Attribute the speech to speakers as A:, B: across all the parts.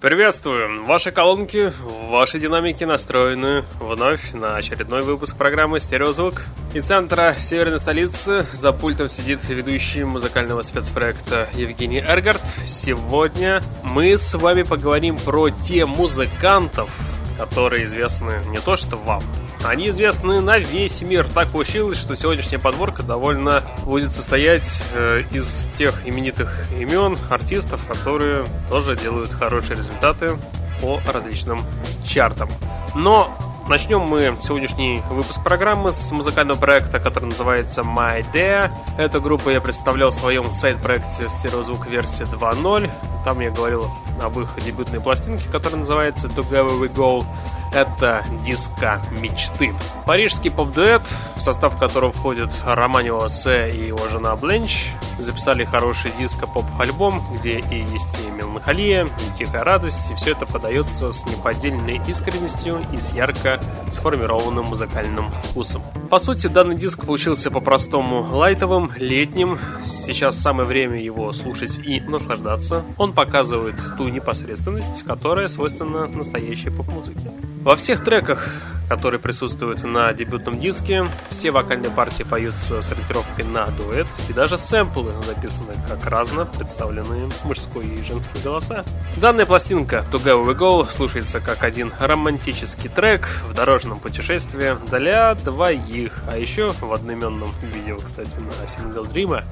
A: Приветствую! Ваши колонки, ваши динамики настроены вновь на очередной выпуск программы «Стереозвук». Из центра северной столицы за пультом сидит ведущий музыкального спецпроекта Евгений Эргард. Сегодня мы с вами поговорим про те музыкантов, которые известны не то что вам, они известны на весь мир. Так получилось, что сегодняшняя подборка довольно будет состоять э, из тех именитых имен артистов, которые тоже делают хорошие результаты по различным чартам. Но Начнем мы сегодняшний выпуск программы с музыкального проекта, который называется My Day. Эту группу я представлял в своем сайт-проекте «Стереозвук версия 2.0». Там я говорил об их дебютной пластинке, которая называется Together We Go это диско мечты. Парижский поп-дуэт, в состав которого входят Романио Се и его жена Бленч, записали хороший диско-поп-альбом, где и есть и меланхолия, и тихая радость, и все это подается с неподдельной искренностью и с ярко сформированным музыкальным вкусом. По сути, данный диск получился по-простому лайтовым, летним. Сейчас самое время его слушать и наслаждаться. Он показывает ту непосредственность, которая свойственна настоящей поп-музыке. Во всех треках, которые присутствуют на дебютном диске, все вокальные партии поются с ориентировкой на дуэт, и даже сэмплы записаны как разно представленные мужской и женский голоса. Данная пластинка Together We Go слушается как один романтический трек в дорожном путешествии для двоих, а еще в одноименном видео, кстати, на сингл Дрима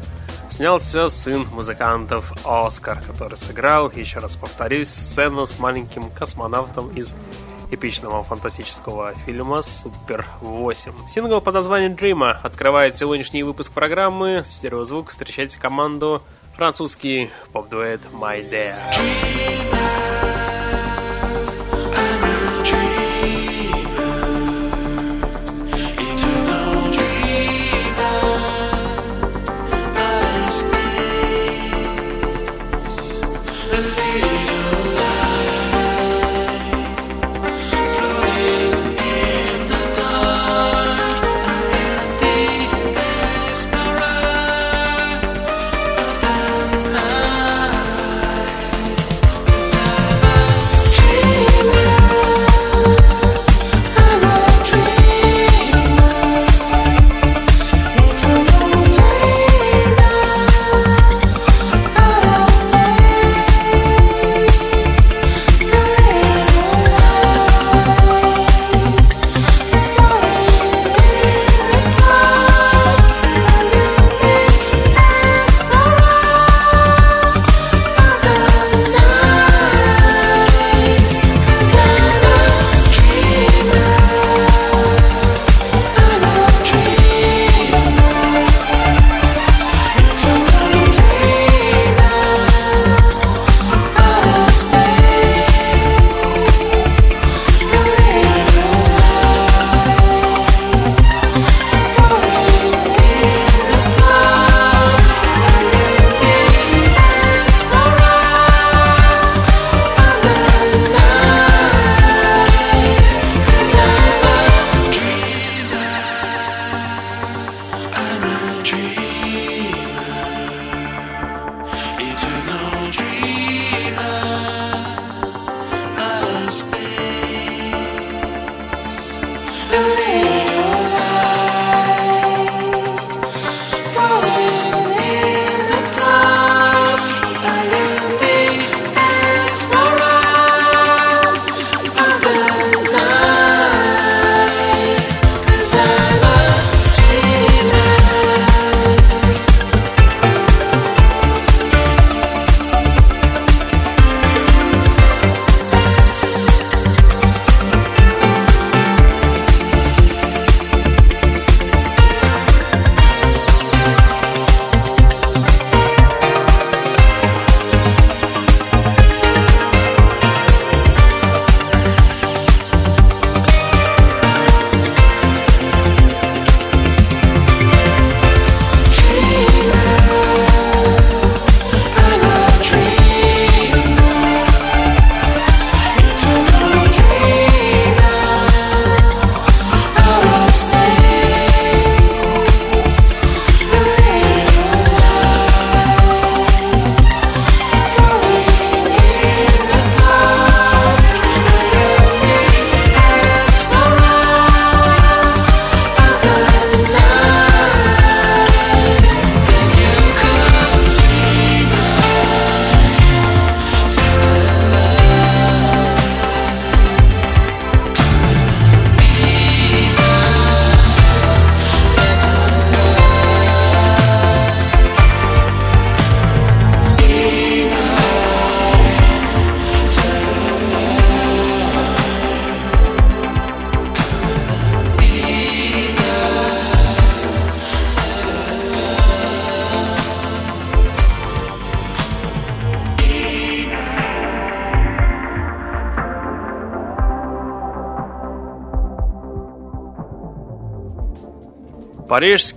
A: снялся сын музыкантов Оскар, который сыграл, еще раз повторюсь, сцену с маленьким космонавтом из эпичного фантастического фильма «Супер 8». Сингл под названием «Dreamer» открывает сегодняшний выпуск программы «Стереозвук». Встречайте команду французский поп-дуэт «My Dare».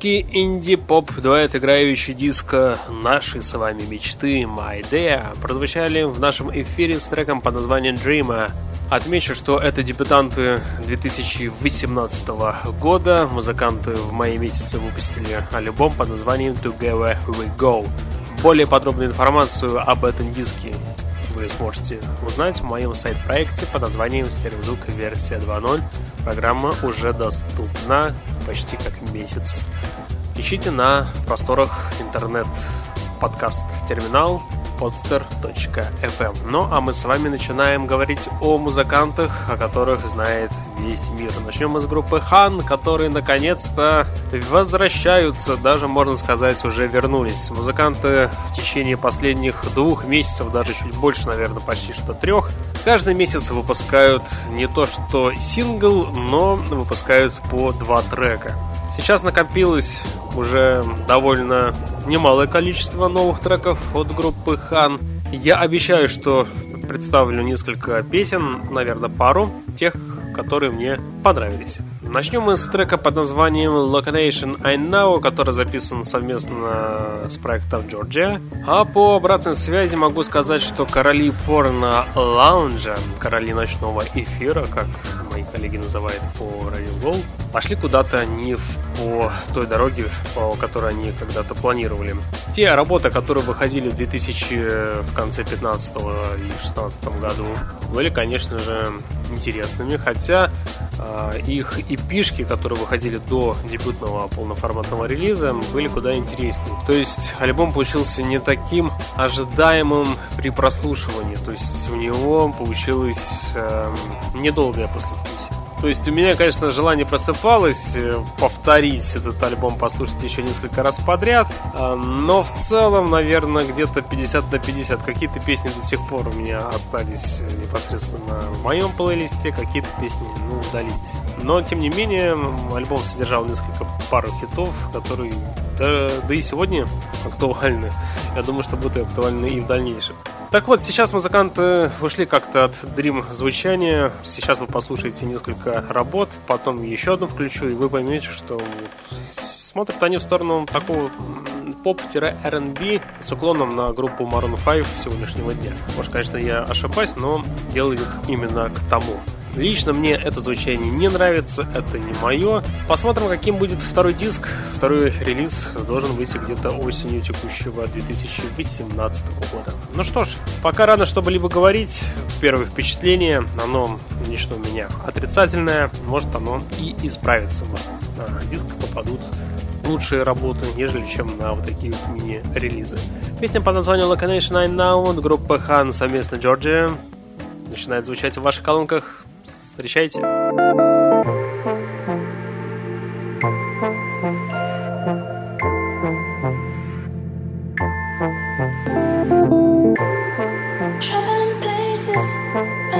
A: Парижский инди-поп дуэт, играющий диско «Наши с вами мечты» My Day прозвучали в нашем эфире с треком под названием Dreamer. Отмечу, что это дебютанты 2018 года. Музыканты в мае месяце выпустили альбом под названием Together We Go. Более подробную информацию об этом диске вы сможете узнать в моем сайт-проекте под названием «Стереозвук версия 2.0». Программа уже доступна почти как месяц. Ищите на просторах интернет-подкаст-терминал podster.fm. Ну а мы с вами начинаем говорить о музыкантах, о которых знает весь мир. Начнем мы с группы Хан, которые наконец-то возвращаются, даже можно сказать уже вернулись. Музыканты в течение последних двух месяцев, даже чуть больше, наверное, почти что трех, каждый месяц выпускают не то что сингл, но выпускают по два трека. Сейчас накопилось уже довольно немалое количество новых треков от группы Хан. Я обещаю, что представлю несколько песен, наверное, пару тех, которые мне понравились. Начнем мы с трека под названием Location I Know, который записан совместно с проектом Georgia. А по обратной связи могу сказать, что короли порно лаунжа, короли ночного эфира, как мои коллеги называют по Radio Gold, пошли куда-то не по той дороге, по которой они когда-то планировали. Те работы, которые выходили в 2000 в конце 15 и 16 году, были, конечно же, интересными, хотя э, их эпишки, которые выходили до дебютного полноформатного релиза, были куда интереснее. То есть альбом получился не таким ожидаемым при прослушивании, то есть у него получилось э, недолгое послевкусие. То есть у меня, конечно, желание просыпалось э, повторить этот альбом, послушать еще несколько раз подряд. А, но в целом, наверное, где-то 50 на 50. Какие-то песни до сих пор у меня остались непосредственно в моем плейлисте, какие-то песни ну, удалились. Но, тем не менее, альбом содержал несколько пару хитов, которые да, да и сегодня актуальны. Я думаю, что будут актуальны и в дальнейшем. Так вот, сейчас музыканты ушли как-то от дрим звучания. Сейчас вы послушаете несколько работ, потом еще одну включу, и вы поймете, что смотрят они в сторону такого поп-R&B с уклоном на группу Maroon 5 сегодняшнего дня. Может, конечно, я ошибаюсь, но дело именно к тому. Лично мне это звучание не нравится, это не мое. Посмотрим, каким будет второй диск. Второй релиз должен выйти где-то осенью текущего 2018 года. Ну что ж, пока рано что-либо говорить. Первое впечатление, оно лично у меня отрицательное. Может оно и исправится. На диск попадут лучшие работы, нежели чем на вот такие вот мини-релизы. Песня под названием Location I Now группа Han совместно Georgia начинает звучать в ваших колонках Встречайте!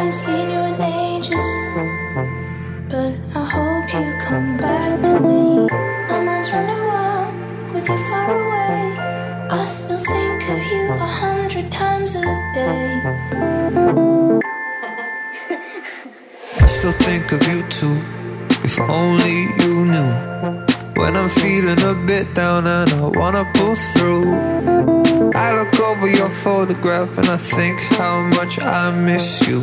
B: ain't seen you in ages. But I hope you come back to me. My mind's running wild with you far away. I still think of you a hundred times a day
C: still think of you too. If only you knew. When I'm feeling a bit down and I wanna pull through. I look over your photograph and I think how much I miss you.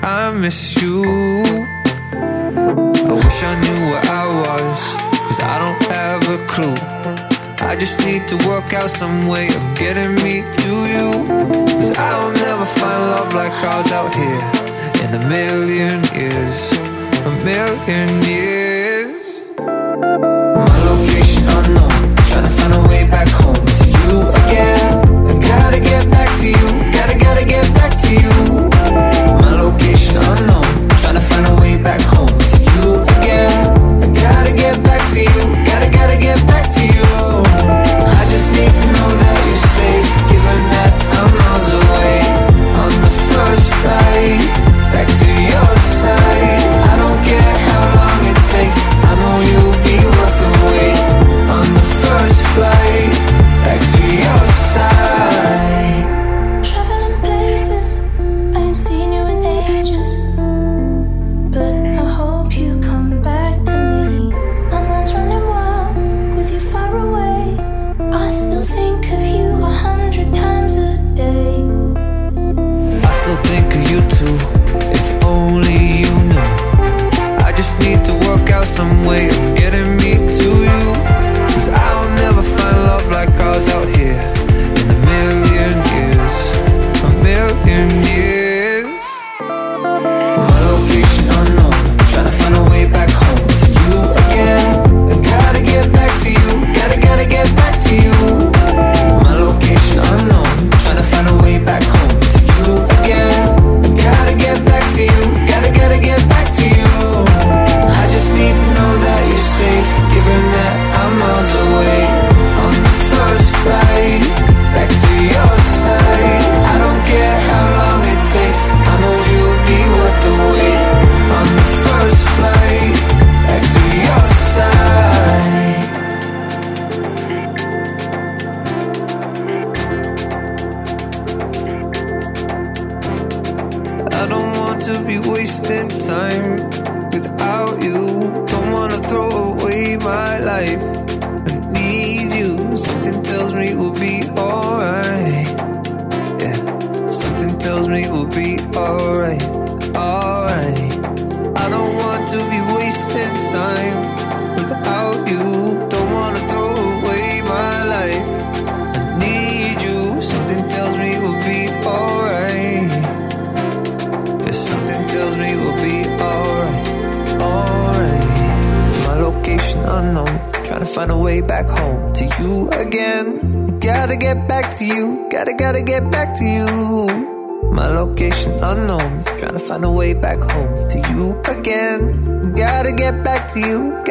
C: I miss you. I wish I knew where I was, cause I don't have a clue. I just need to work out some way of getting me to you. Cause I'll never find love like ours out here in a million years, a million years.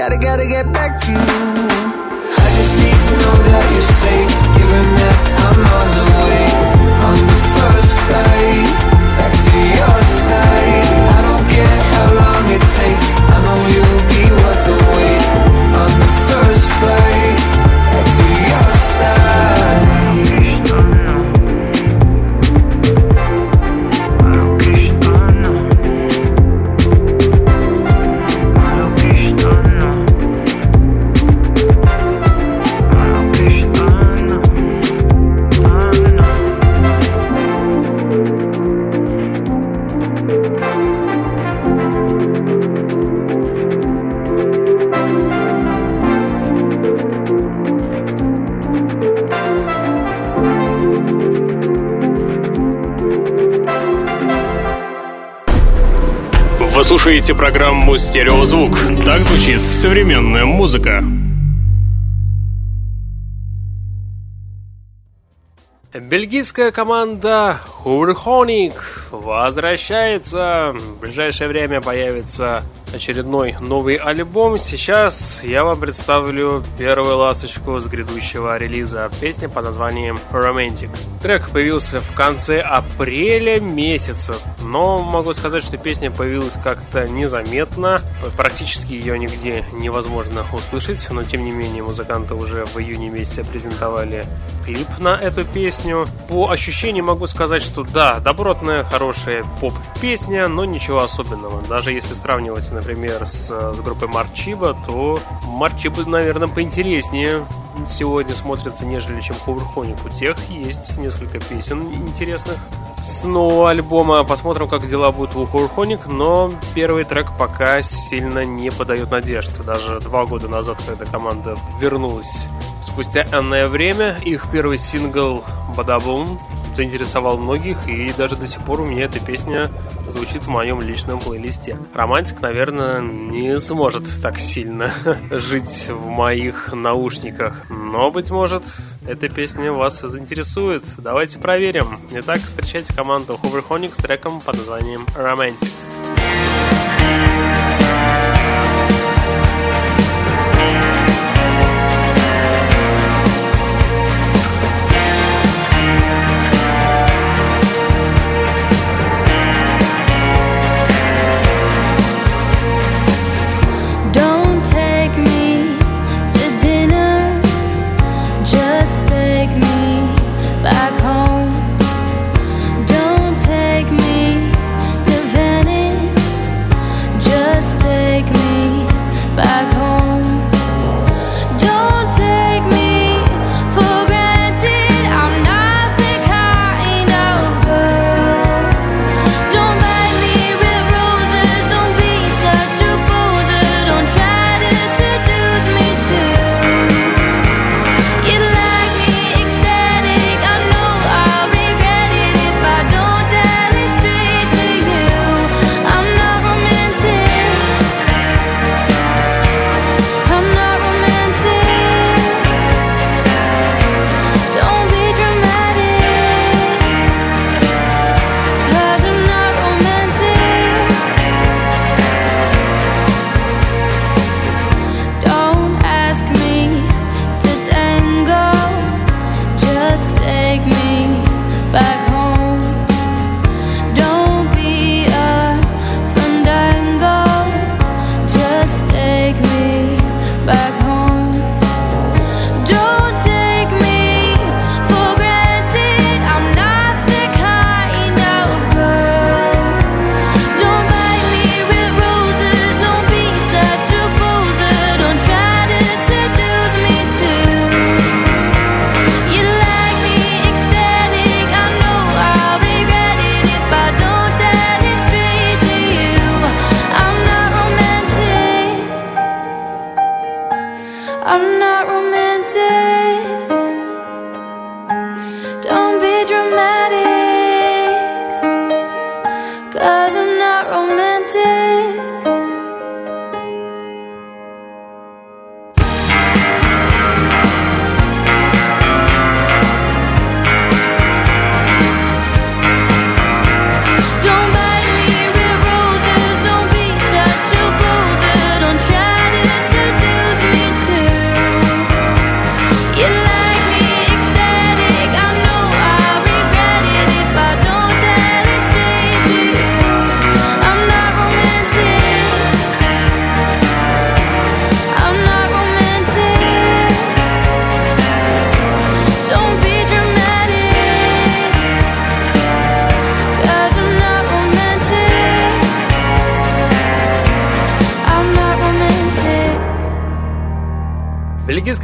C: Gotta, gotta get back to you.
A: Слушаете программу «Стереозвук». Так звучит современная музыка. Бельгийская команда Хурхоник возвращается. В ближайшее время появится очередной новый альбом. Сейчас я вам представлю первую ласточку с грядущего релиза. Песня под названием Romantic. Трек появился в конце апреля месяца, но могу сказать, что песня появилась как-то незаметно. Практически ее нигде невозможно услышать, но тем не менее музыканты уже в июне месяце презентовали клип на эту песню. По ощущениям могу сказать, что да, добротная, хорошая поп-песня, но ничего особенного. Даже если сравнивать, например, с, с группой Марчиба, то Марчиба, наверное, поинтереснее сегодня смотрится, нежели чем Ховерхоник. У тех есть несколько песен интересных с нового альбома. Посмотрим, как дела будут у Ховерхоник, но первый трек пока сильно не подает надежд. Даже два года назад, когда команда вернулась спустя энное время, их первый сингл «Бадабум» заинтересовал многих, и даже до сих пор у меня эта песня звучит в моем личном плейлисте. Романтик, наверное, не сможет так сильно жить в моих наушниках, но, быть может, эта песня вас заинтересует. Давайте проверим. Итак, встречайте команду Hoverhonic с треком под названием Romantic.
B: Don't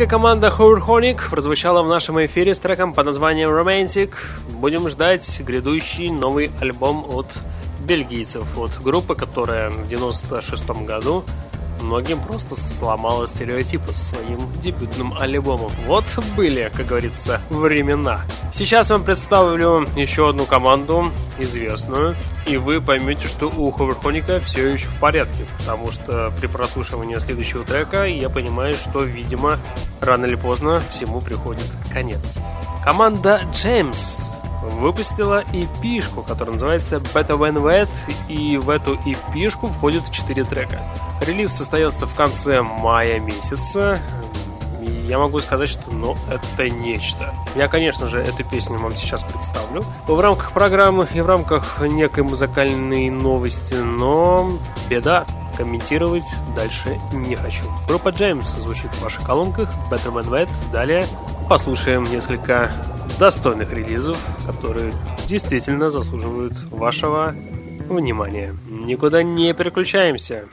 A: Бельгийская команда Hoverhonic прозвучала в нашем эфире с треком под названием Romantic. Будем ждать грядущий новый альбом от бельгийцев, от группы, которая в 96 году многим просто сломала стереотипы со своим дебютным альбомом. Вот были, как говорится, времена. Сейчас вам представлю еще одну команду, известную, и вы поймете, что у Ховерхоника все еще в порядке, потому что при прослушивании следующего трека я понимаю, что, видимо, рано или поздно всему приходит конец. Команда Джеймс выпустила EP-шку, которая называется Better When Wet, и в эту EP-шку входит 4 трека. Релиз состоялся в конце мая месяца, и я могу сказать, что ну, это нечто. Я, конечно же, эту песню вам сейчас представлю в рамках программы и в рамках некой музыкальной новости, но беда, комментировать дальше не хочу. Группа Джеймс звучит в ваших колонках, Better Man Wet. Далее послушаем несколько достойных релизов, которые действительно заслуживают вашего внимания. Никуда не переключаемся.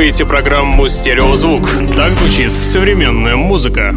A: Слушаете программу «Стереозвук». Так звучит современная музыка.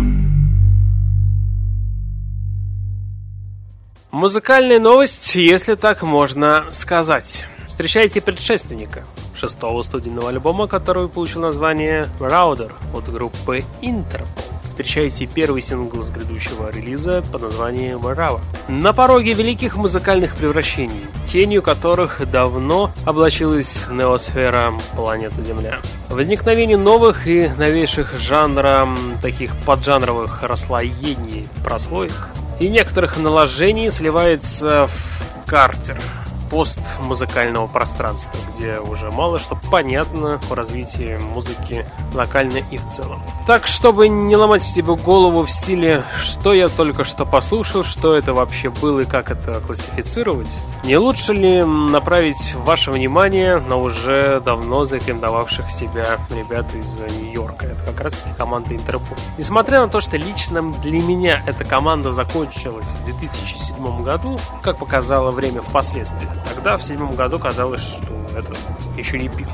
A: Музыкальная новость, если так можно сказать. Встречайте предшественника шестого студийного альбома, который получил название «Router» от группы Interpol встречаете первый сингл с грядущего релиза под названием Rava. На пороге великих музыкальных превращений, тенью которых давно облачилась неосфера планеты Земля. Возникновение новых и новейших жанра, таких поджанровых расслоений, прослоек и некоторых наложений сливается в картер – постмузыкального пространства, где уже мало что понятно о развитии музыки локально и в целом. Так, чтобы не ломать себе голову в стиле «что я только что послушал», что это вообще было и как это классифицировать, не лучше ли направить ваше внимание на уже давно зарекомендовавших себя ребят из Нью-Йорка? Это как раз таки команда Интерпол. Несмотря на то, что лично для меня эта команда закончилась в 2007 году, как показало время впоследствии, Тогда, в седьмом году, казалось, что это еще не пик.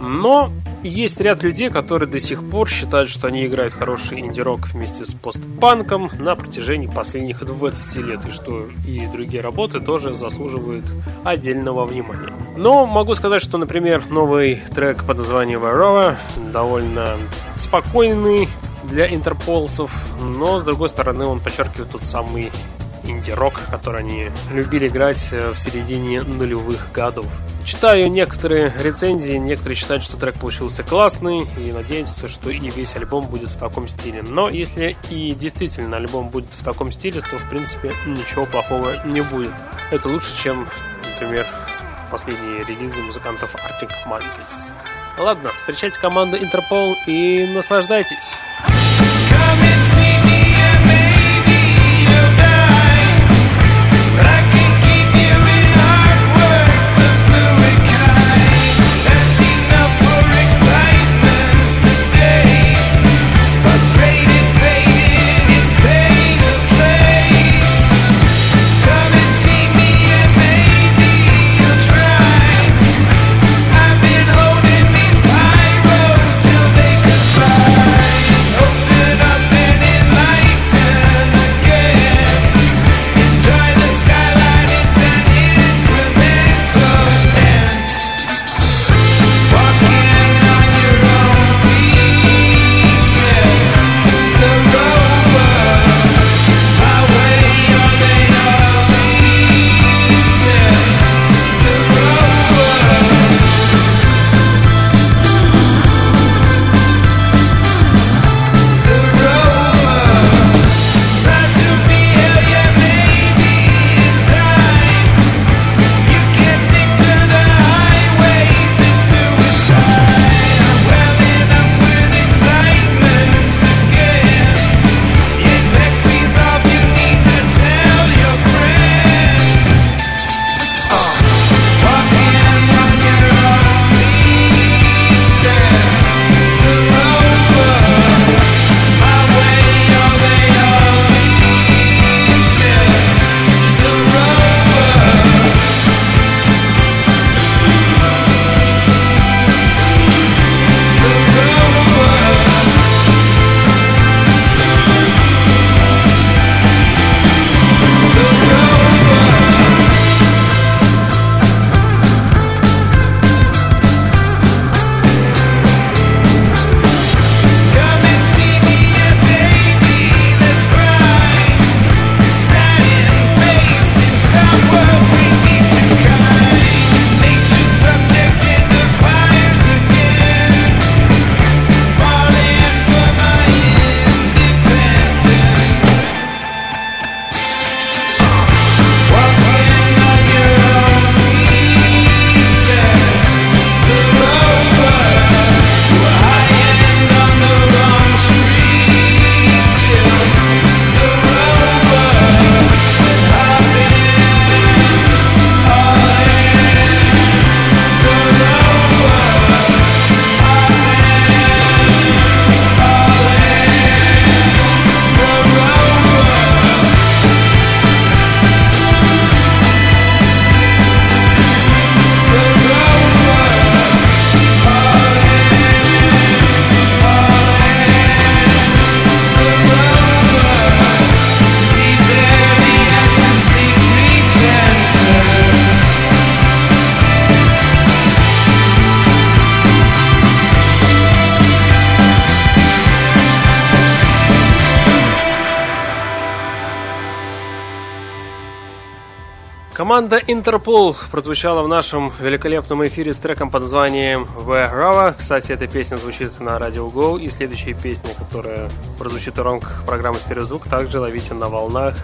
A: Но есть ряд людей, которые до сих пор считают, что они играют хороший инди-рок вместе с постпанком на протяжении последних 20 лет, и что и другие работы тоже заслуживают отдельного внимания. Но могу сказать, что, например, новый трек под названием Varroa довольно спокойный для интерполцев, но, с другой стороны, он подчеркивает тот самый инди-рок, который они любили играть э, в середине нулевых годов. Читаю некоторые рецензии, некоторые считают, что трек получился классный и надеются, что и весь альбом будет в таком стиле. Но если и действительно альбом будет в таком стиле, то в принципе ничего плохого не будет. Это лучше, чем, например, последние релизы музыкантов Arctic Monkeys. Ладно, встречайте команду Interpol и наслаждайтесь. Команда Интерпол прозвучала в нашем великолепном эфире с треком под названием Where Кстати, эта песня звучит на Радио Go, и следующая песня, которая прозвучит в рамках программы Стереозвук, также ловите на волнах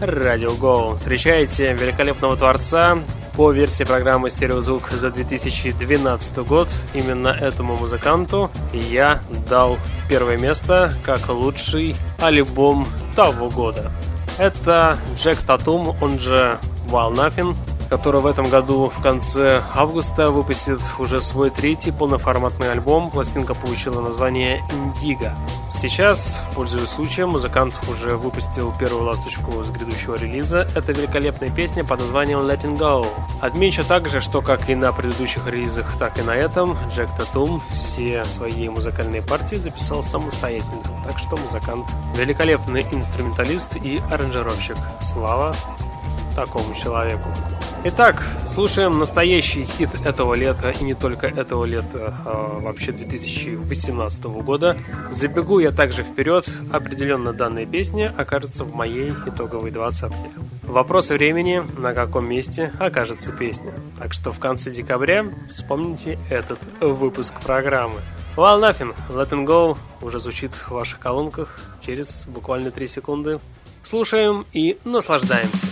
A: Радио Go. Встречайте великолепного творца по версии программы Стереозвук за 2012 год. Именно этому музыканту я дал первое место как лучший альбом того года. Это Джек Татум, он же Wild Nothing, который в этом году в конце августа выпустит уже свой третий полноформатный альбом. Пластинка получила название «Индиго». Сейчас, пользуясь случаем, музыкант уже выпустил первую ласточку с грядущего релиза. Это великолепная песня под названием Letting Go. Отмечу также, что как и на предыдущих релизах, так и на этом, Джек Татум все свои музыкальные партии записал самостоятельно. Так что музыкант великолепный инструменталист и аранжировщик. Слава такому человеку. Итак, слушаем настоящий хит этого лета и не только этого лета, а вообще 2018 года. Забегу я также вперед, определенно данная песня окажется в моей итоговой двадцатке. Вопрос времени, на каком месте окажется песня. Так что в конце декабря вспомните этот выпуск программы. Well Nothing, Let Go уже звучит в ваших колонках через буквально 3 секунды. Слушаем и наслаждаемся.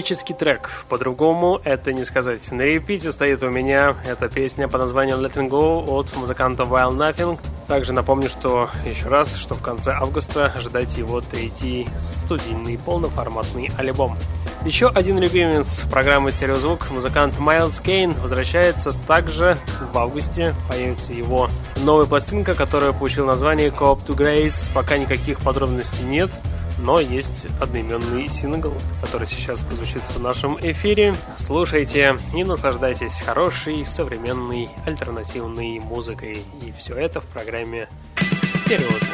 D: Бомбический трек. По-другому это не сказать. На репите стоит у меня эта песня под названием Letting Go от музыканта Wild Nothing. Также напомню, что еще раз, что в конце августа ожидайте его третий студийный полноформатный альбом. Еще один любимец программы «Стереозвук», музыкант Майлз Кейн, возвращается также в августе. Появится его новая пластинка, которая получила название «Coop to Grace». Пока никаких подробностей нет но есть одноименный сингл, который сейчас прозвучит в нашем эфире. Слушайте и наслаждайтесь хорошей, современной, альтернативной музыкой. И все это в программе «Стереозвук».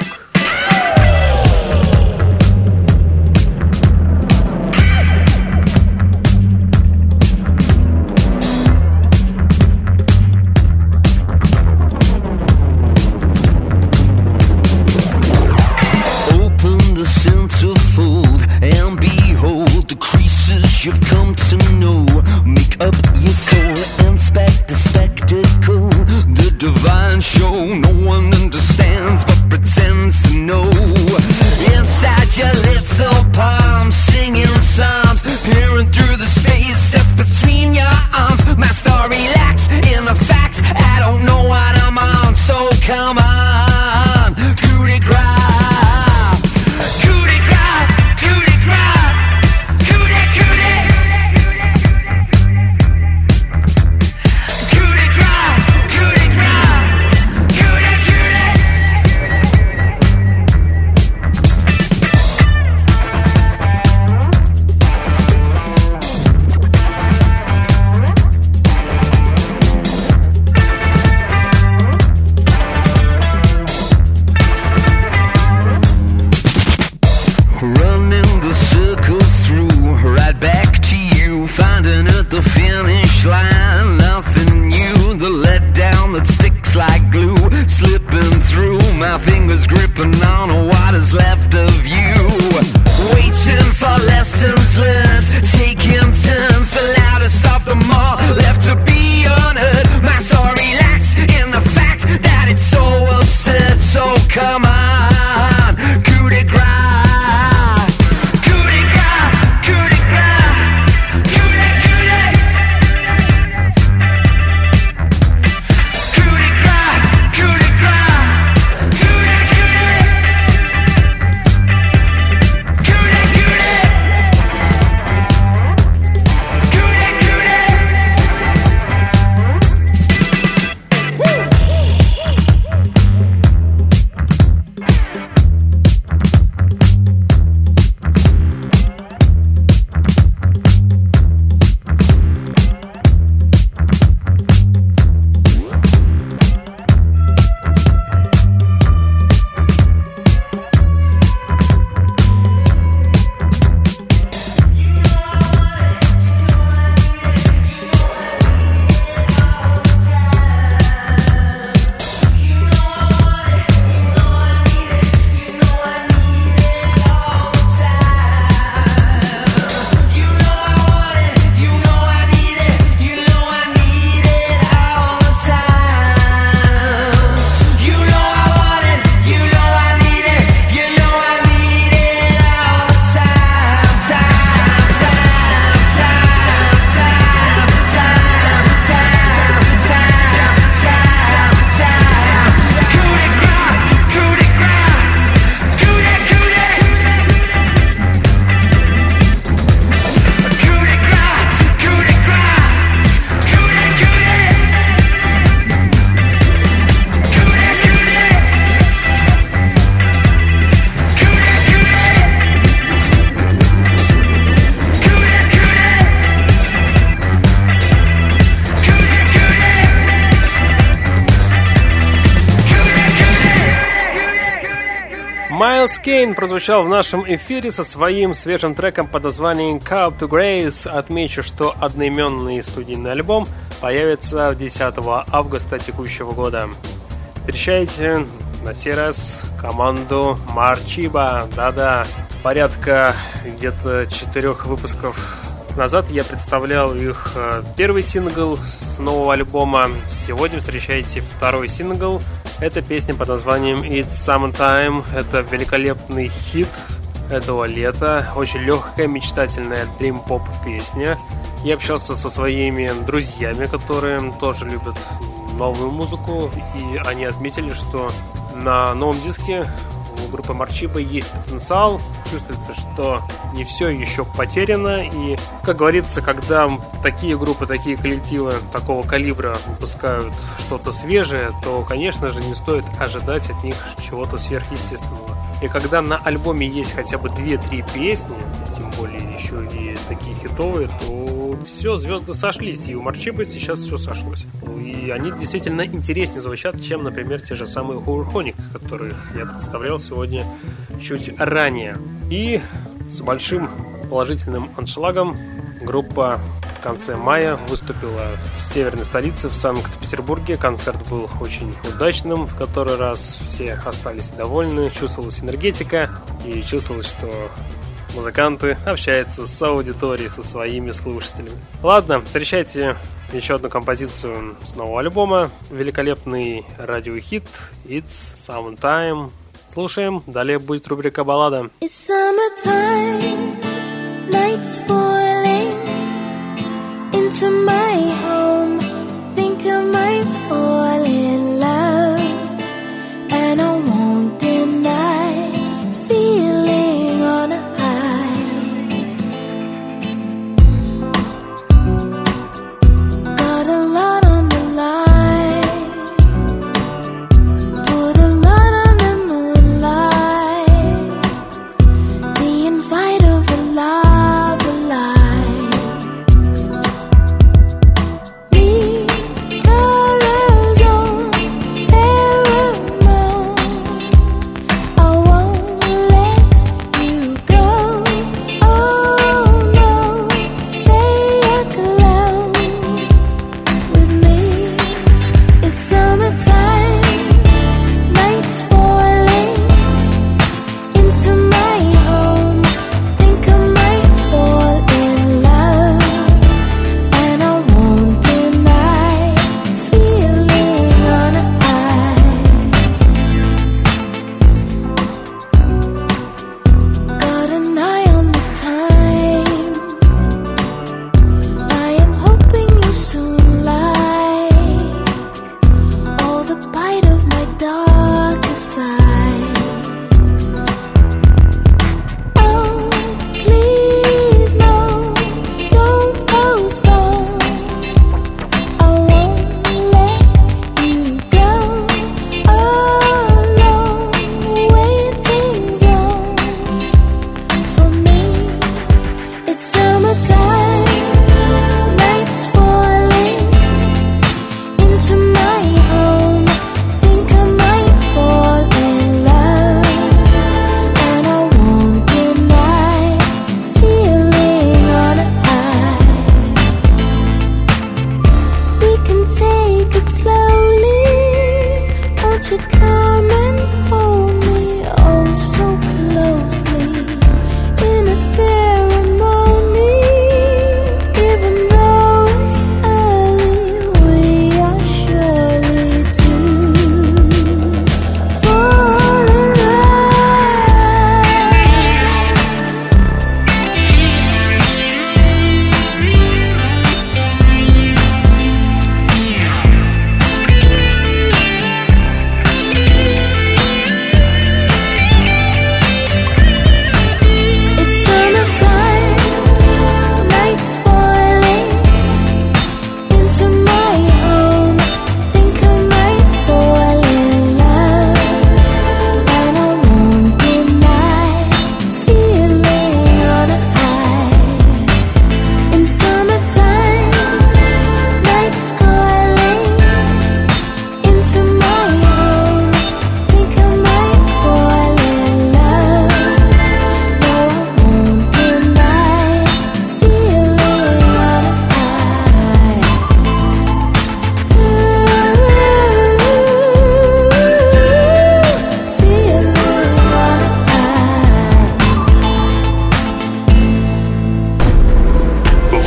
D: Прозвучал в нашем эфире со своим свежим треком под названием Cup to Grace. Отмечу, что одноименный студийный альбом появится 10 августа текущего года. Встречайте на сей раз команду Марчиба. Да-да, порядка где-то четырех выпусков назад я представлял их э, первый сингл с нового альбома. Сегодня встречайте второй сингл. Это песня под названием It's Summertime. Это великолепный хит
E: этого лета. Очень легкая, мечтательная дрим-поп песня. Я общался со своими друзьями, которые тоже любят новую музыку, и они отметили, что на новом диске у группы Марчиба есть потенциал, чувствуется, что не все еще потеряно, и, как говорится, когда такие группы, такие коллективы такого калибра выпускают что-то свежее, то, конечно же, не стоит ожидать от них чего-то сверхъестественного. И когда на альбоме есть хотя бы 2-3 песни, тем более еще и такие хитовые, то все, звезды сошлись, и у Марчиба сейчас все сошлось. И они действительно интереснее звучат, чем, например, те же самые Хуурхоник, которых я представлял сегодня чуть ранее. И с большим положительным аншлагом группа в конце мая выступила в северной столице, в Санкт-Петербурге. Концерт был очень удачным, в который раз все остались довольны, чувствовалась энергетика и чувствовалось, что музыканты общаются с аудиторией, со своими слушателями. Ладно, встречайте еще одну композицию с нового альбома. Великолепный радиохит It's Summertime. Слушаем. Далее будет рубрика «Баллада». It's into my home.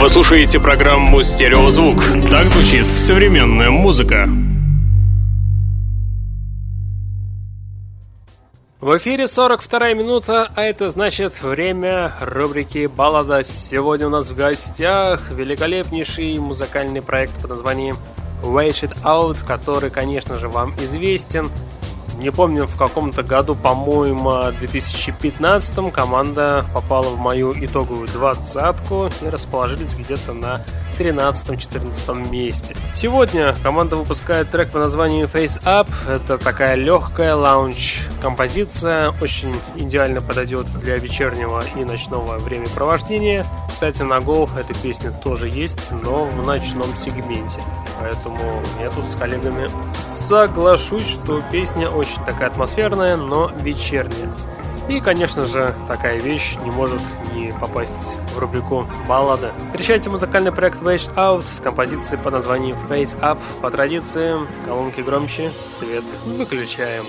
E: Слушаете программу «Стереозвук». Так звучит современная музыка.
A: В эфире 42 минута, а это значит время рубрики «Баллада». Сегодня у нас в гостях великолепнейший музыкальный проект под названием Wait It Out, который, конечно же, вам известен. Не помню, в каком-то году, по-моему, 2015 команда попала в мою итоговую двадцатку и расположились где-то на 13-14 месте. Сегодня команда выпускает трек по названию Face Up. Это такая легкая лаунж-композиция, очень идеально подойдет для вечернего и ночного времяпровождения. Кстати, на Go эта песня тоже есть, но в ночном сегменте. Поэтому я тут с коллегами соглашусь, что песня очень такая атмосферная, но вечерняя. И, конечно же, такая вещь не может не попасть в рубрику «Баллада». Встречайте музыкальный проект Waged Out с композицией под названием Face Up. По традиции, колонки громче, свет выключаем.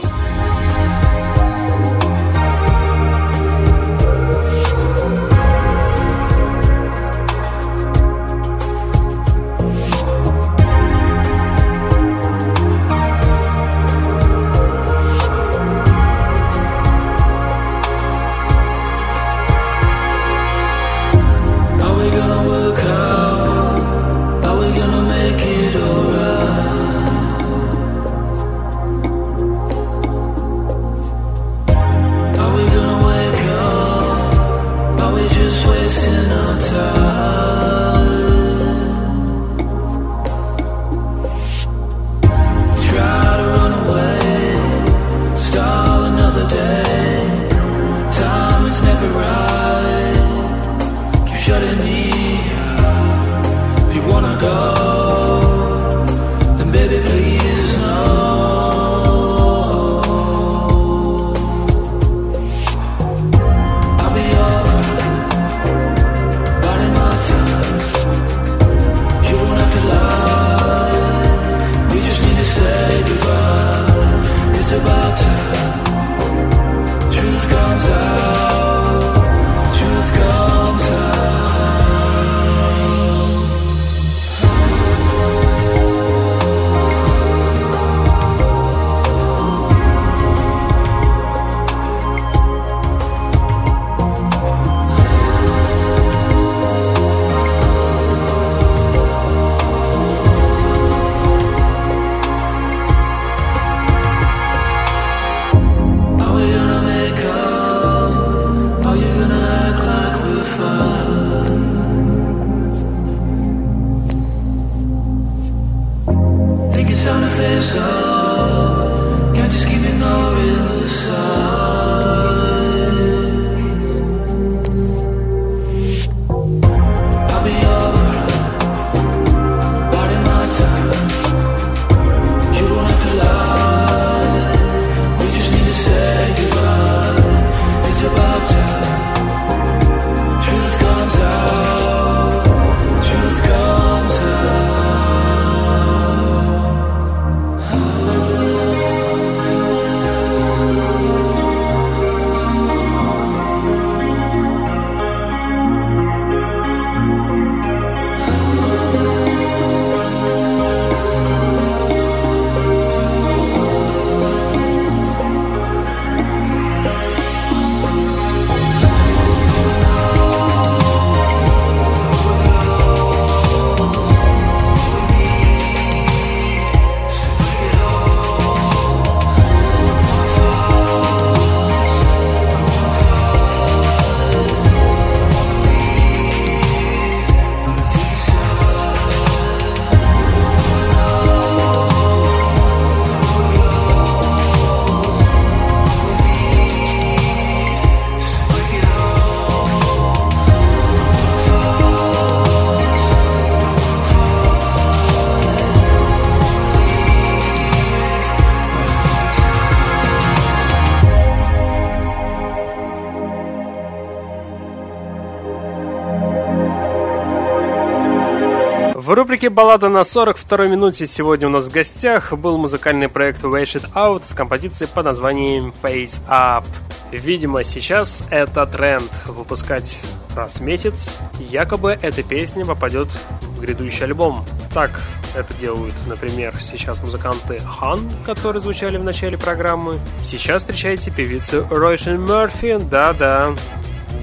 A: Рубрике «Баллада на 42 минуте» сегодня у нас в гостях был музыкальный проект Wash It Out с композицией под названием Face Up. Видимо, сейчас это тренд выпускать раз в месяц. Якобы эта песня попадет в грядущий альбом. Так это делают, например, сейчас музыканты Хан, которые звучали в начале программы. Сейчас встречаете певицу Ройшен Мерфи. Да-да,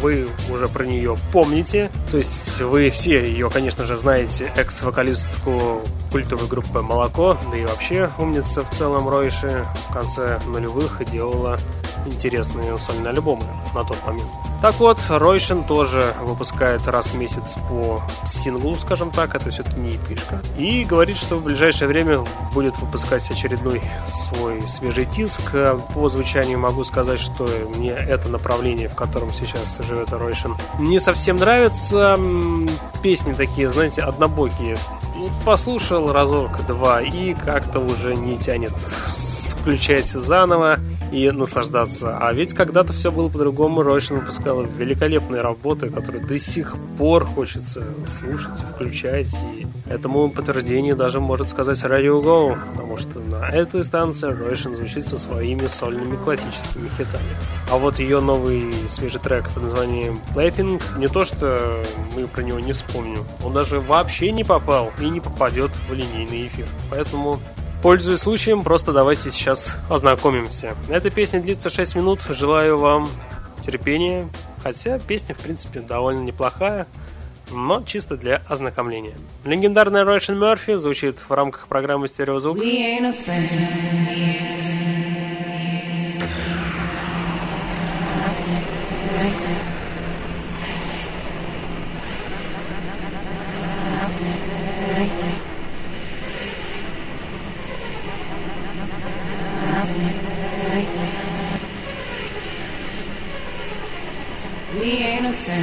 A: вы уже про нее помните. То есть вы все ее, конечно же, знаете, экс-вокалистку культовой группы «Молоко», да и вообще умница в целом Ройши в конце нулевых делала интересные сольные альбомы на тот момент. Так вот, Ройшин тоже выпускает раз в месяц по синглу, скажем так, это все-таки не эпишка. И говорит, что в ближайшее время будет выпускать очередной свой свежий диск. По звучанию могу сказать, что мне это направление, в котором сейчас живет Ройшин, не совсем нравится. Песни такие, знаете, однобокие. Послушал разок-два и как-то уже не тянет включать заново и наслаждаться. А ведь когда-то все было по-другому. Ройшин выпускала великолепные работы, которые до сих пор хочется слушать, включать. И этому подтверждение даже может сказать Radio Go, потому что на этой станции Ройшин звучит со своими сольными классическими хитами. А вот ее новый свежий трек под названием Plaything не то, что мы про него не вспомним, он даже вообще не попал и не попадет в линейный эфир. Поэтому Пользуясь случаем, просто давайте сейчас ознакомимся. Эта песня длится 6 минут. Желаю вам терпения. Хотя песня, в принципе, довольно неплохая, но чисто для ознакомления. Легендарная Ройшен Мерфи звучит в рамках программы «Стереозвук».
F: Just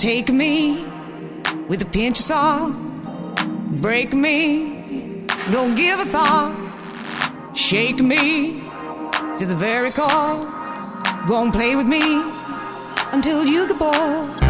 F: take me with a pinch of salt. Break me, don't give a thought. Shake me to the very core. Go and play with me until you get bored.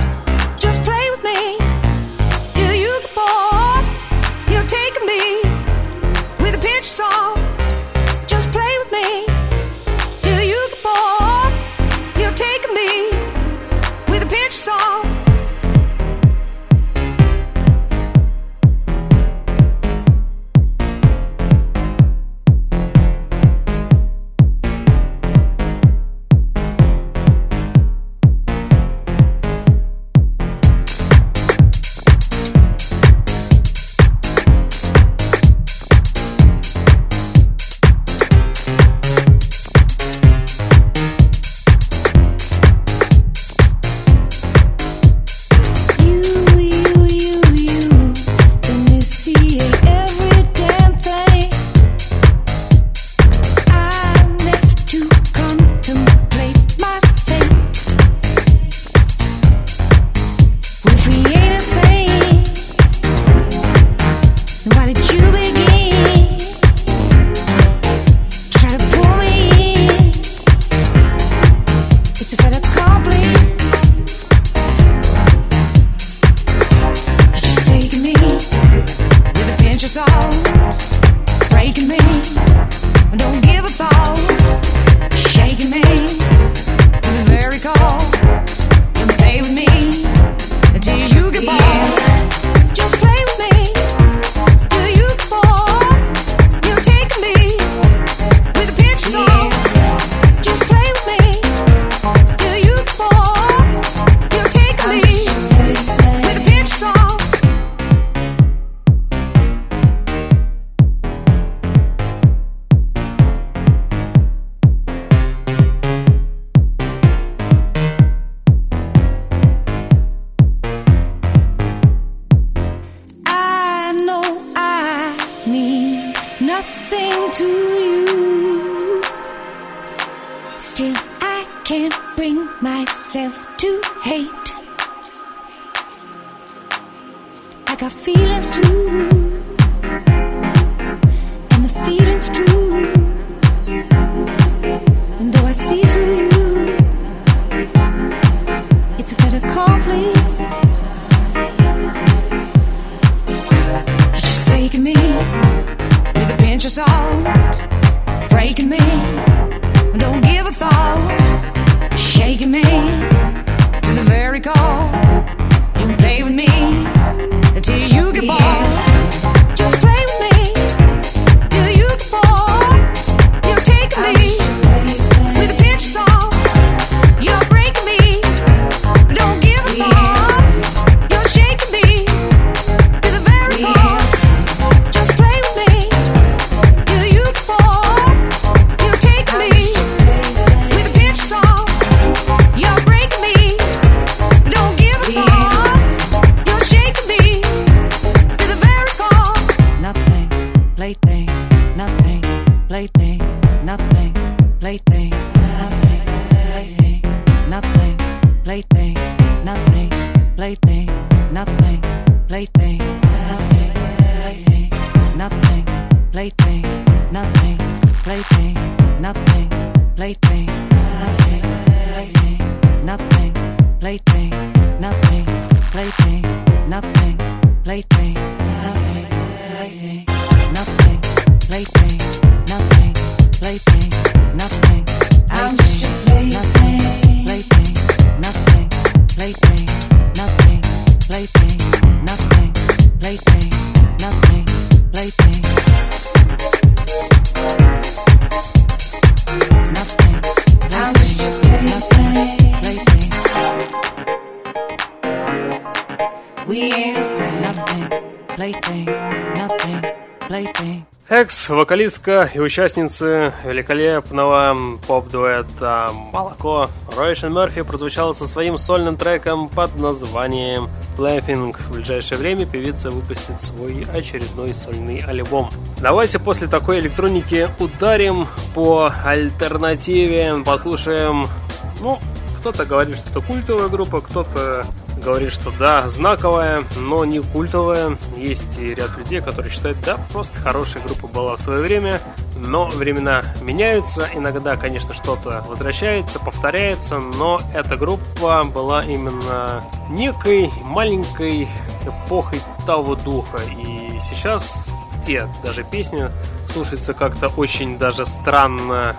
A: Экс-вокалистка и участница великолепного поп-дуэта «Молоко» Ройшен Мерфи прозвучала со своим сольным треком под названием «Plaything». В ближайшее время певица выпустит свой очередной сольный альбом. Давайте после такой электроники ударим по альтернативе, послушаем, ну, кто-то говорит, что это культовая группа, кто-то говорит, что да, знаковая, но не культовая. Есть и ряд людей, которые считают, да, просто хорошая группа была в свое время, но времена меняются, иногда, конечно, что-то возвращается, повторяется, но эта группа была именно некой маленькой эпохой того духа, и сейчас те даже песни слушаются как-то очень даже странно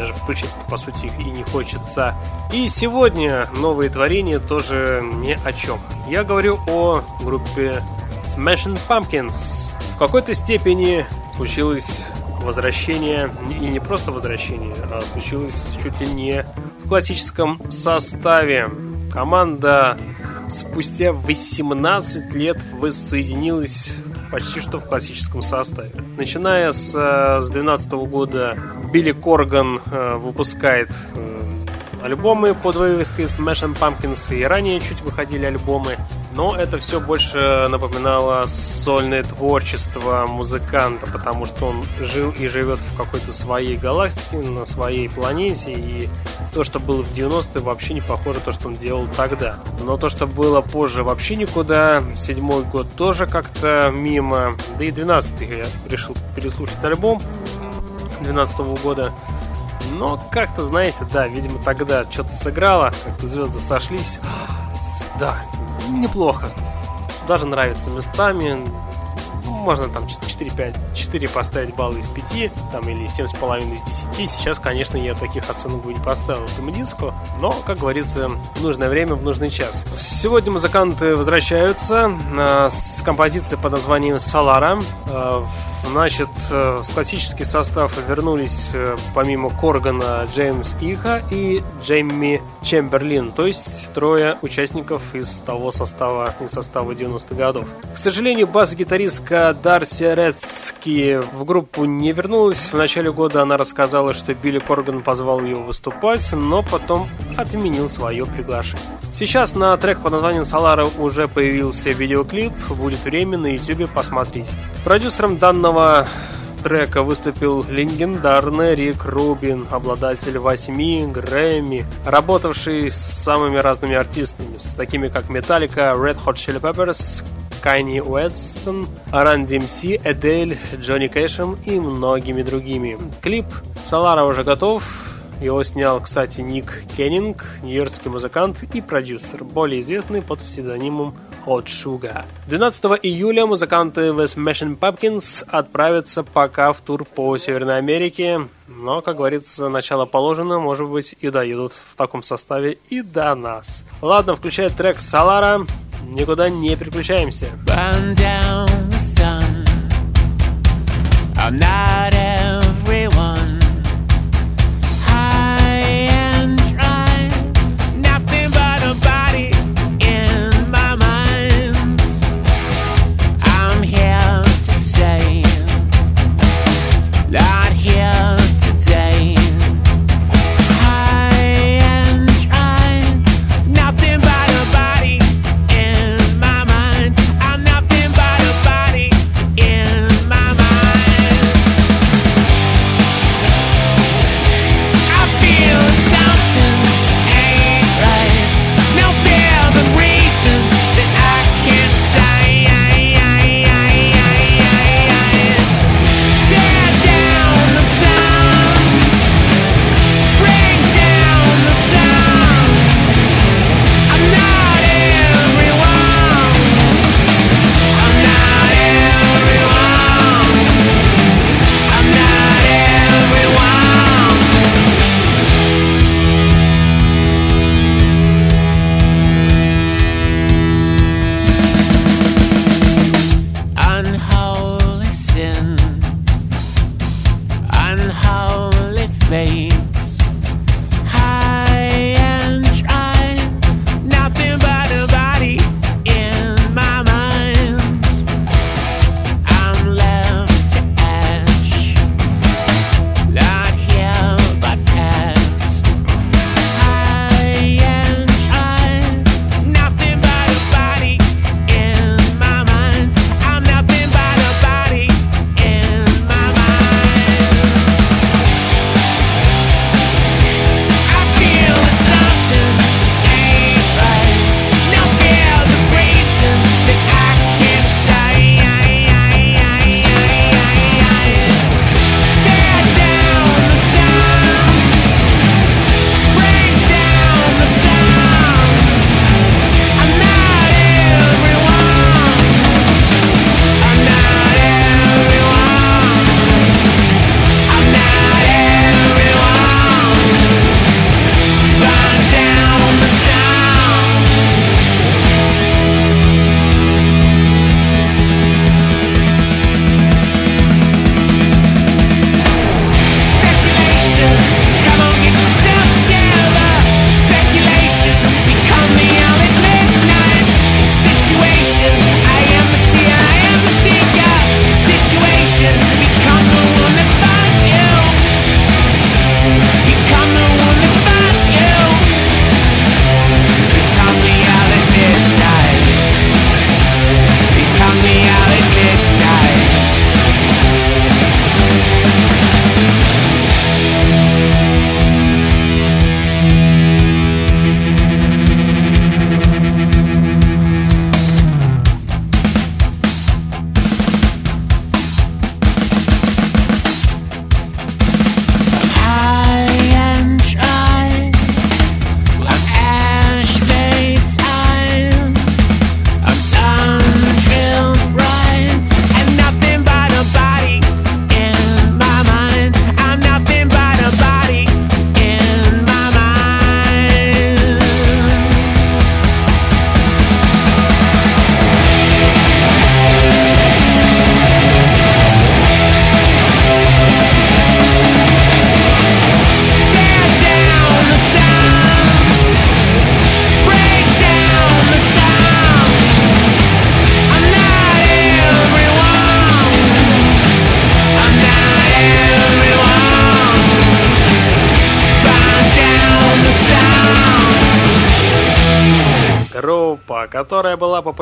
A: даже включить, по сути, их и не хочется. И сегодня новые творения тоже ни о чем. Я говорю о группе Smashing Pumpkins. В какой-то степени случилось возвращение, и не просто возвращение, а случилось чуть ли не в классическом составе. Команда спустя 18 лет воссоединилась почти что в классическом составе. Начиная с, э, с 2012 года Билли Корган э, выпускает э, альбомы под вывеской Smashing Pumpkins, и ранее чуть выходили альбомы, но это все больше напоминало сольное творчество музыканта, потому что он жил и живет в какой-то своей галактике, на своей планете, и то, что было в 90-е, вообще не похоже на то, что он делал тогда. Но то, что было позже, вообще никуда. Седьмой год тоже как-то мимо. Да и 12-й я решил переслушать альбом 12 -го года. Но как-то, знаете, да, видимо, тогда что-то сыграло, как-то звезды сошлись. Да, неплохо. Даже нравится местами. Можно там 4-5, 4 поставить баллы из 5, там, или 7,5 из 10. Сейчас, конечно, я таких оценок бы не поставил этому диску, но, как говорится, в нужное время, в нужный час. Сегодня музыканты возвращаются э, с композицией под названием «Солара». Э, Значит, э, в классический состав вернулись э, помимо Коргана Джеймс Иха и Джейми Чемберлин, то есть трое участников из того состава, из состава 90-х годов. К сожалению, бас-гитаристка Дарси Рецки в группу не вернулась. В начале года она рассказала, что Билли Корган позвал ее выступать, но потом отменил свое приглашение. Сейчас на трек под названием «Солара» уже появился видеоклип, будет время на YouTube посмотреть. Продюсером данного трека выступил легендарный Рик Рубин, обладатель восьми Грэмми, работавший с самыми разными артистами, с такими как Metallica, Red Hot Chili Peppers, Кайни Уэстон, Ран DMC, Эдель, Джонни Кэшем и многими другими. Клип Солара уже готов, его снял, кстати, Ник Кеннинг, нью-йоркский музыкант и продюсер, более известный под псевдонимом
G: Hot Sugar. 12 июля музыканты The Smashing Pumpkins отправятся пока в тур по Северной Америке, но, как говорится, начало положено, может быть, и доедут в таком составе и до нас. Ладно, включает трек Салара, никуда не переключаемся.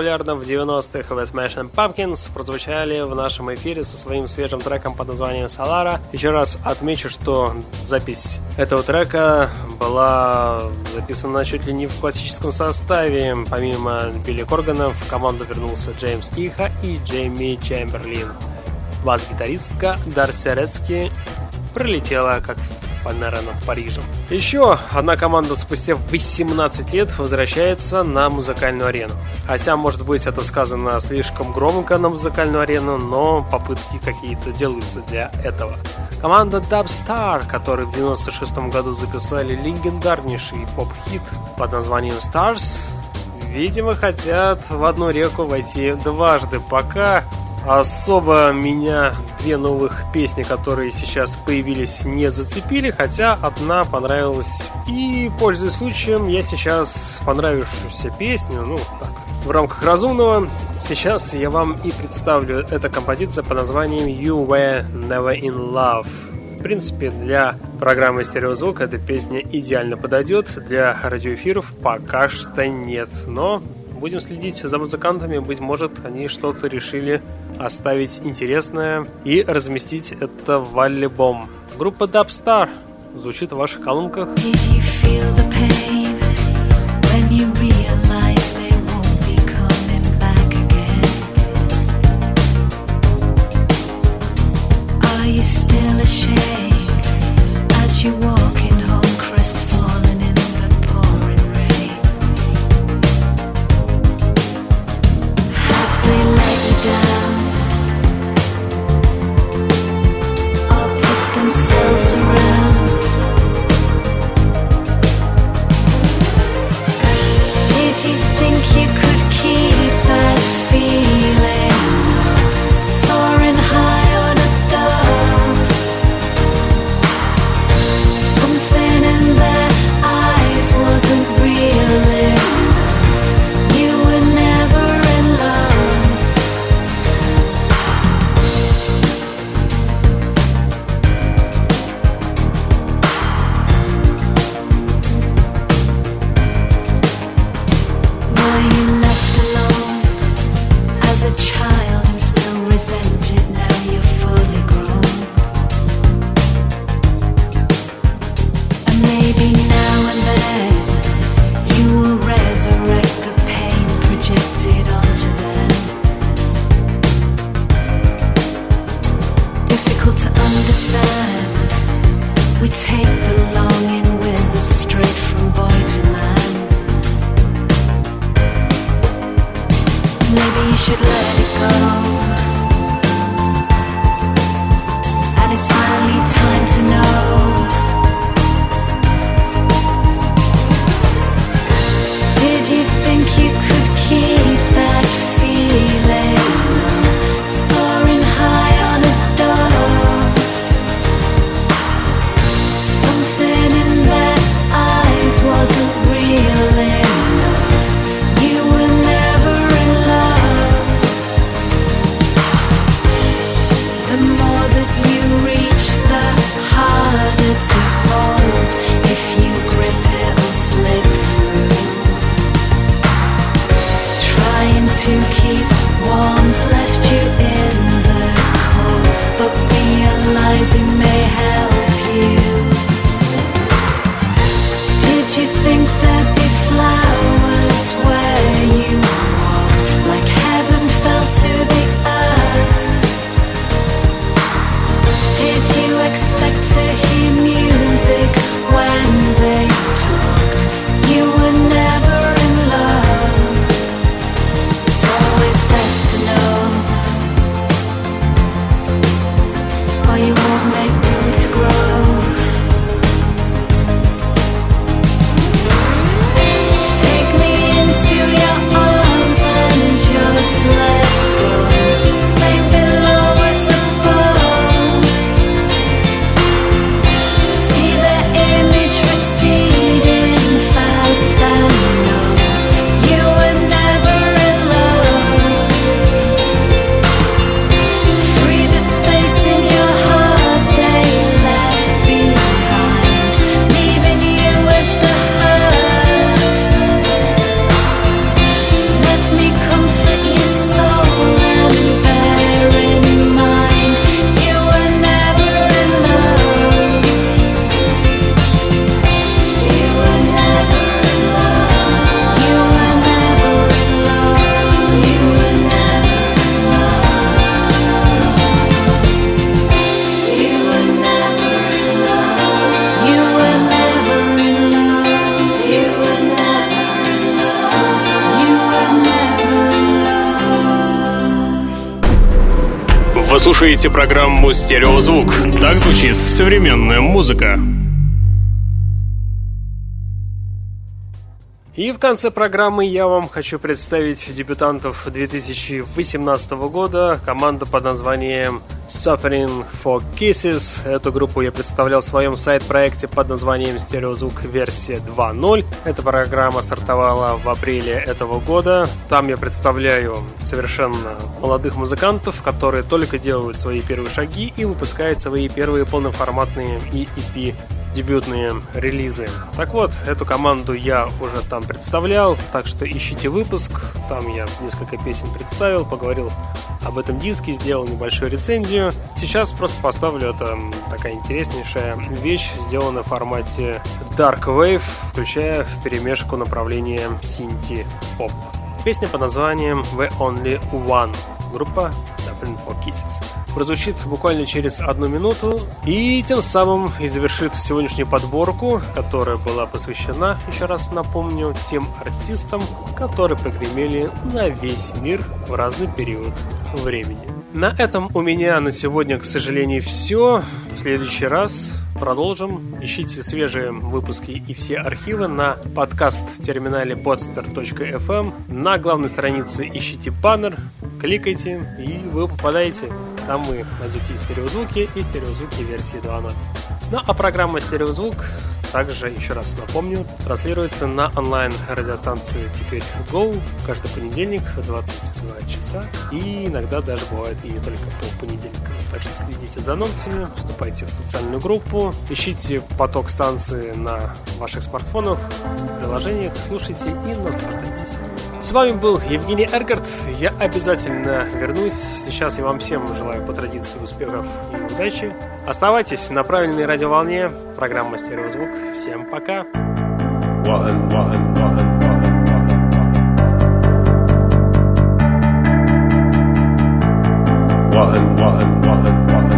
G: Была популярна в 90-х в Smashing Pumpkins, прозвучали в нашем эфире со своим свежим треком под названием Solara. Еще раз отмечу, что запись этого трека была записана чуть ли не в классическом составе. Помимо Билли Коргана в команду вернулся Джеймс Иха и Джейми Чемберлин. Бас-гитаристка Дарси Рецки пролетела как
A: фанера над Парижем. Еще одна команда спустя 18 лет возвращается на музыкальную арену. Хотя, может быть, это сказано слишком громко на музыкальную арену, но попытки какие-то делаются для этого. Команда Dubstar, которые в 96 году записали легендарнейший поп-хит под названием Stars, видимо, хотят в одну реку войти дважды, пока особо меня две новых песни, которые сейчас появились, не зацепили, хотя одна понравилась. И, пользуясь случаем, я сейчас понравившуюся песню, ну, так, в рамках разумного, сейчас я вам и представлю. Эта композиция по названием You Were Never In Love. В принципе, для программы стереозвук эта песня идеально подойдет, для радиоэфиров пока что нет. Но будем следить за музыкантами, быть может, они что-то решили оставить интересное и разместить это в альбом. Группа Dubstar звучит в ваших колонках.
B: Did you feel the
A: слушаете программу «Стереозвук». Так звучит современная музыка. И в конце программы я вам хочу представить дебютантов 2018 года, команду под названием Suffering for Kisses. Эту группу я представлял в своем сайт-проекте под названием Стереозвук версия 2.0. Эта программа стартовала в апреле этого года. Там я представляю совершенно молодых музыкантов, которые только делают свои первые шаги и выпускают свои первые полноформатные и EP дебютные релизы. Так вот, эту команду я уже там представлял, так что ищите выпуск. Там я несколько песен представил, поговорил об этом диске, сделал небольшую рецензию. Сейчас просто поставлю это такая интереснейшая вещь, сделанная в формате Dark Wave, включая в перемешку направление синти-поп. Песня под названием The Only One. Группа Suffering for Kisses прозвучит буквально через одну минуту и тем самым и завершит сегодняшнюю подборку, которая была посвящена, еще раз напомню, тем артистам, которые прогремели на весь мир в разный период времени. На этом у меня на сегодня, к сожалению, все. В следующий раз продолжим. Ищите свежие выпуски и все архивы на подкаст-терминале podster.fm. На главной странице ищите баннер, кликайте, и вы попадаете там вы найдете и стереозвуки, и стереозвуки версии 2.0. Ну а программа «Стереозвук» также, еще раз напомню, транслируется на онлайн-радиостанции «Теперь Go» каждый понедельник в 22 часа. И иногда даже бывает и только по понедельникам. Так что следите за анонсами, вступайте в социальную группу, ищите поток станции на ваших смартфонах, приложениях, слушайте и наслаждайтесь. С вами был Евгений Эргард. Я обязательно вернусь. Сейчас я вам всем желаю по традиции успехов и удачи. Оставайтесь на правильной радиоволне. Программа «Стереозвук». Всем пока. One, one, one, one, one,